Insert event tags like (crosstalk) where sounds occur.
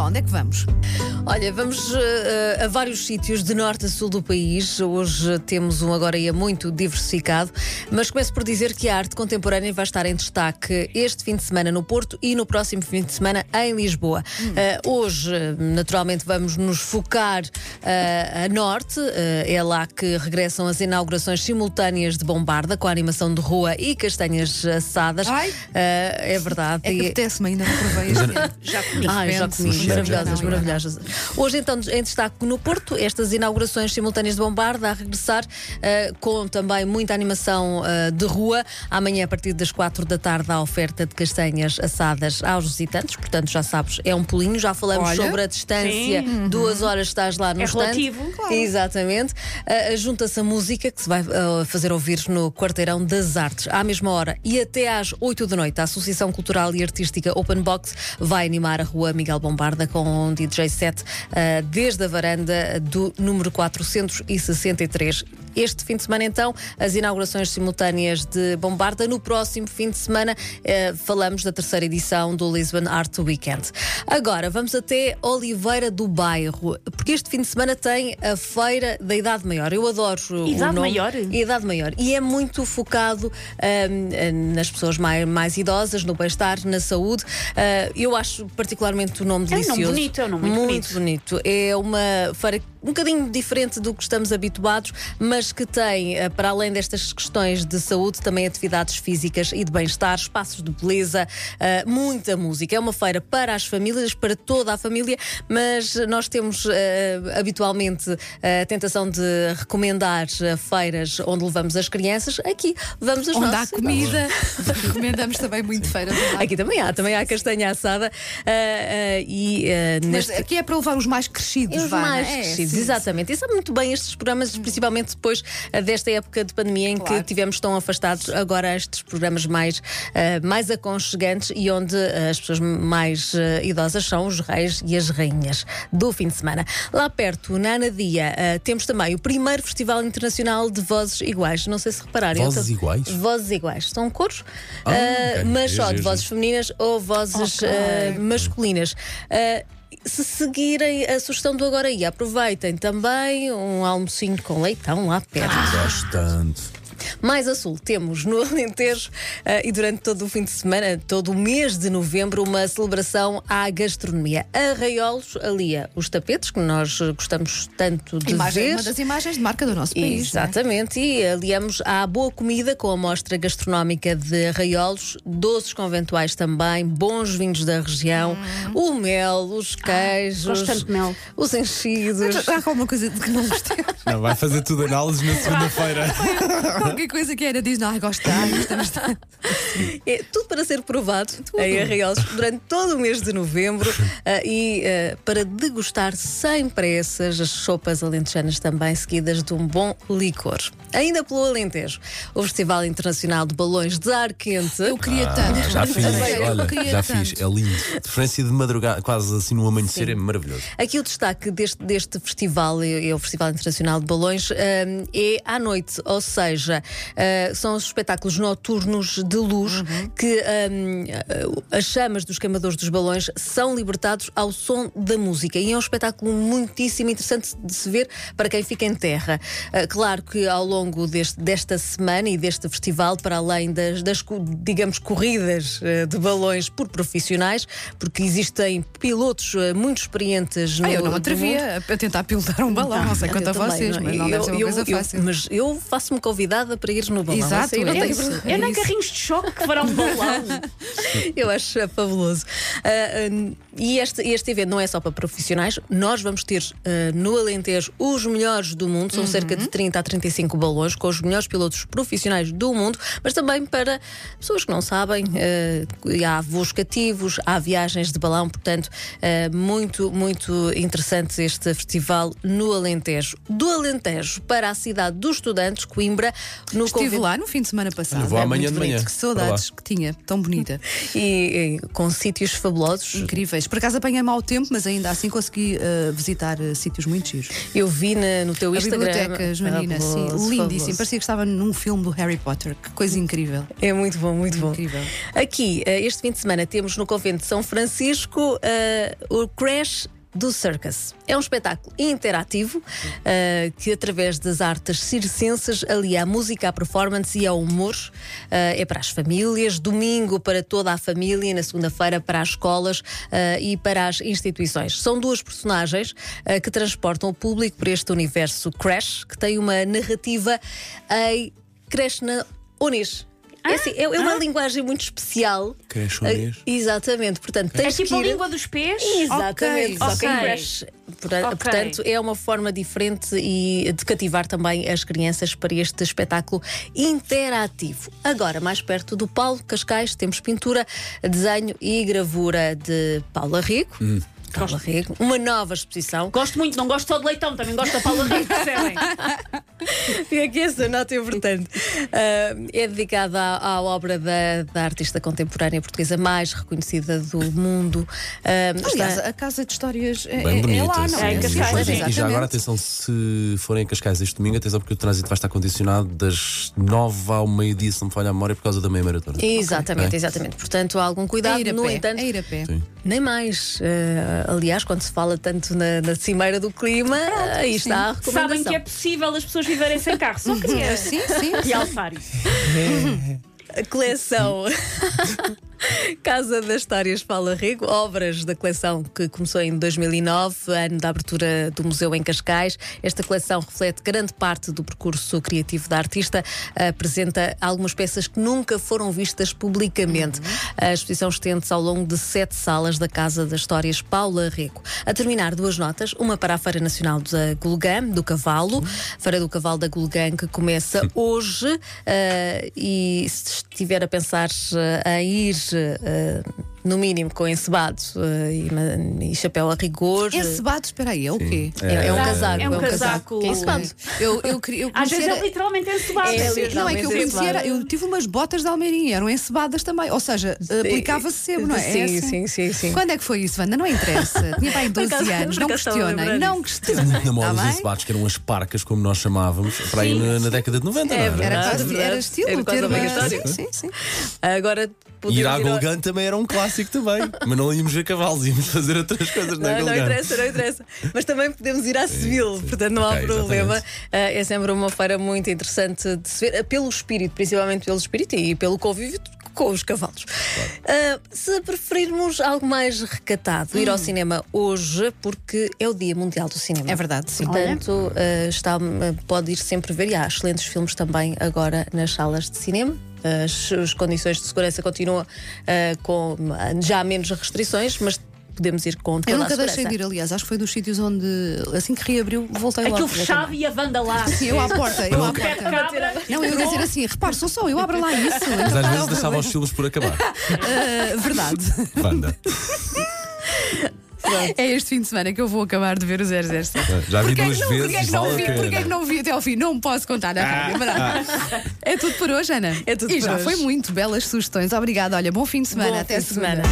aonde é que vamos? Olha, vamos uh, a vários sítios de norte a sul do país. Hoje temos um agora ia muito diversificado, mas começo por dizer que a arte contemporânea vai estar em destaque este fim de semana no Porto e no próximo fim de semana em Lisboa. Hum. Uh, hoje, naturalmente, vamos nos focar uh, a norte. é lá que regressam as inaugurações simultâneas de Bombarda, com a animação de rua e castanhas assadas. é verdade. É que apetece-me ainda não provei. já comi. Ai, já comi. Maravilhosas, maravilhosas. Hoje, então, em destaque no Porto, estas inaugurações simultâneas de Bombarda a regressar uh, com também muita animação uh, de rua. Amanhã, a partir das quatro da tarde, a oferta de castanhas assadas aos visitantes. Portanto, já sabes, é um pulinho. Já falamos Olha, sobre a distância. Sim. Duas horas estás lá no é stand. Relativo, claro. Exatamente. Uh, Junta-se a música que se vai fazer ouvir no Quarteirão das Artes. À mesma hora e até às oito da noite, a Associação Cultural e Artística Open Box vai animar a rua Miguel Bombarda com um DJ set uh, desde a varanda do número 463. Este fim de semana, então, as inaugurações simultâneas de Bombarda. No próximo fim de semana, uh, falamos da terceira edição do Lisbon Art Weekend. Agora, vamos até Oliveira do Bairro, porque este fim de semana tem a Feira da Idade Maior. Eu adoro Idade o nome. Maior? Idade Maior. E é muito focado um, nas pessoas mais, mais idosas, no bem-estar, na saúde. Uh, eu acho particularmente o nome delicioso. É um nome bonito, é um nome muito, muito bonito. bonito. É uma feira um bocadinho diferente do que estamos habituados, mas que tem, eh, para além destas questões de saúde, também atividades físicas e de bem-estar, espaços de beleza, eh, muita música. É uma feira para as famílias, para toda a família, mas nós temos eh, habitualmente a tentação de recomendar feiras onde levamos as crianças. Aqui levamos as onde nossas. Onde há comida, (laughs) recomendamos também muito feiras. Aqui também há, também há castanha assada. e, mas neste... aqui é para levar os mais crescidos, os mais é, crescidos exatamente. E sabe muito bem estes programas, principalmente depois uh, desta época de pandemia em claro. que tivemos tão afastados, agora estes programas mais, uh, mais aconchegantes e onde uh, as pessoas mais idosas são os reis e as rainhas do fim de semana. Lá perto, na Anadia, temos também o primeiro Festival Internacional de Vozes Iguais. Não sei se repararam. Vozes tô... iguais? Vozes iguais. São cores, ah, okay. mas só de vozes femininas ou vozes okay. masculinas se seguirem a sugestão do Agora e aproveitem também um almocinho com leitão lá perto. Ah, gosto tanto. Mais a sul, temos no (laughs) Alentejo uh, e durante todo o fim de semana, todo o mês de novembro, uma celebração à gastronomia. Arraiolos alia os tapetes, que nós gostamos tanto de Imagem, ver. Uma das imagens de marca do nosso país. É? Exatamente, é? e aliamos à boa comida com a mostra gastronómica de Arraiolos, doces conventuais também, bons vinhos da região, hum. o mel, os ah, queijos, ah, mel. os enchidos. Há alguma coisa de que não gostei? Não, vai fazer tudo análise na segunda-feira. Qualquer coisa que era, diz, não, gosto gostamos (laughs) É tudo para ser provado tudo. em Arraiolos durante todo o mês de novembro uh, (laughs) e uh, para degustar sem pressas as sopas alentejanas também, seguidas de um bom licor. Ainda pelo Alentejo, o Festival Internacional de Balões de Ar Quente. Eu queria ah, tanto. Já fiz, olha, já tanto. fiz, é lindo. Diferença de madrugada, quase assim no amanhecer, Sim. é maravilhoso. Aqui o destaque deste, deste festival, é, é o Festival Internacional de Balões, uh, é à noite, ou seja, uh, são os espetáculos noturnos de luz uhum. que um, as chamas dos queimadores dos balões são libertados ao som da música. E é um espetáculo muitíssimo interessante de se ver para quem fica em terra. Uh, claro que ao longo deste, desta semana e deste festival, para além das, das digamos, corridas uh, de balões por profissionais, porque existem pilotos muito experientes no. Ah, eu não me atrevia a tentar pilotar um balão, não, não sei quanto a vocês, mas não eu, deve ser uma eu, coisa fácil. Eu, mas eu faço-me para ir no balão. Exato, eu, é isso. eu nem carrinhos de choque que farão um balão. (laughs) eu acho fabuloso. Uh, uh, e este, este evento não é só para profissionais, nós vamos ter uh, no Alentejo os melhores do mundo, são uhum. cerca de 30 a 35 balões, com os melhores pilotos profissionais do mundo, mas também para pessoas que não sabem, há voos cativos, há viagens de balão, portanto, muito, muito interessante este festival no Alentejo. Do Alentejo para a cidade dos estudantes, Coimbra, no Estive convento. lá no fim de semana passado. Vou É amanhã de manhã. bonito. Que saudades que tinha, tão bonita. (laughs) E, e com sítios fabulosos. Incríveis. Por acaso apanhei mau tempo, mas ainda assim consegui uh, visitar uh, sítios muito giros. Eu vi na- no teu A Instagram. biblioteca, Joanina, sim, Fabuloso, lindíssimo. fabuloso. Parecia que estava num filme do Harry Potter. Que coisa incrível. É muito bom, muito bom. Incrível. Aqui, eh, este fim de semana, temos no Convento de São Francisco o Crash do Circus. É um espetáculo interativo eh, que, através das artes circenses, alia a música, a performance e ao humor. Eh, é para as famílias, domingo para toda a família, na segunda-feira para as escolas eh, e para as instituições. São duas personagens que transportam o público por este universo Crash, que tem uma narrativa em Krishna Onis. É, assim, é, é uma linguagem muito especial. Crashonês. Ah, Exatamente, portanto, É tens tipo que a ir... língua dos pés? Exatamente, Ok, só que em ok. crash. Porta- Ok. Portanto, é uma forma diferente e de cativar também as crianças para este espetáculo interativo. Agora, mais perto do Paulo Cascais, temos pintura, desenho e gravura de Paula Rico. Paula Rico, uma nova exposição. Gosto muito, não gosto só de leitão, também gosto da Paula Rico, percebem? (laughs) E aqui essa nota é importante. Ah, é dedicada à, à obra da, da artista contemporânea portuguesa mais reconhecida do mundo. Ah, Aliás, está- a casa de histórias é, Bem é- bonita. é lá, não sim, É, em é? sim, Cascais, sim. sim. E já agora, atenção, se forem a Cascais este domingo, atenção, porque o trânsito vai estar condicionado das nove ao meio-dia, se não me falha a memória, por causa da meia maratona. Exatamente, Ok. exatamente. Portanto, há algum cuidado. É no pé, entanto, é ir a pé. Sim. nem mais. Ah, aliás, quando se fala tanto na, na cimeira do clima, aí está a recomendação. Sabem que é possível as pessoas viverem sem carro, só queria Sim, sim. realçar isso. A coleção (laughs) (laughs) Casa das Histórias Paula Rego, obras da coleção que começou em 2009, ano da abertura do museu em Cascais. Esta coleção reflete grande parte do percurso criativo da artista, apresenta algumas peças que nunca foram vistas publicamente. A exposição estende-se ao longo de sete salas da Casa das Histórias Paula Rego. A terminar, duas notas, uma para a Feira Nacional da Gulgã, do Cavalo, Feira do Cavalo da Gulgã, que começa hoje, eh, e se estiver a pensar eh, em ir, eh, no mínimo, com encebado eh, e, e chapéu a rigor. Encebado, espera aí, é o quê? É, é um É casaco. um É um casaco. casaco. Que é encebado. Eu, eu, queria- eu Às vezes é literalmente encebado. É, Sim, não, é que eu conhecia, era- eu tive umas botas de Almeirinha, eram encebadas também, ou seja, aplicava-se sebo, não é? Sim, É assim. sim, sim, sim. Quando é que foi isso, Wanda? Não interessa. Tinha (laughs) pai 12 acaso- anos, não questionem, não questionem. Na moda Tá dos bem? encebados, que eram as parcas, como nós chamávamos, para aí na, na década de 90, É não era? Era era estilo ter uma. obrigatório. Sim, sim, sim. Agora podemos Ir à Golgan também era um clássico também. Mas não íamos ver cavalos, íamos fazer outras coisas na Não, não Golgan. interessa, não interessa. Mas também podemos ir à Civil, portanto não há Ok, problema. Ah, é sempre uma feira muito interessante de se ver, pelo espírito, principalmente pelo espírito e pelo convívio com os cavalos. Ah, se preferirmos algo mais recatado, ir ao cinema hoje, porque é o Dia Mundial do Cinema. É verdade, sim. Portanto, ah, está, pode ir sempre ver. E há excelentes filmes também agora nas salas de cinema. As, as condições de segurança continuam ah, com já menos restrições, mas podemos ir com toda Eu nunca deixei de ir, aliás, acho que foi dos sítios onde, assim que reabriu, voltei lá. Aquilo fechava e a Wanda lá. Sim, (laughs) eu à porta, eu à porta. cabra. Não, eu ia dizer assim, repare, sou só, eu abro lá isso. Mas às vezes deixava os filmes por acabar. Ah, verdade. Banda. É este fim de semana que eu vou acabar de ver o 007. Já vi Porquê é duas que não, porquê é vezes, que não vale vi? a Porquê é que não vi até ao fim? Não posso contar na rádio. verdade. É tudo por hoje, Ana. É tudo e por já hoje. foi muito belas sugestões. Obrigada. Olha, bom fim de semana. Bom até fim de semana.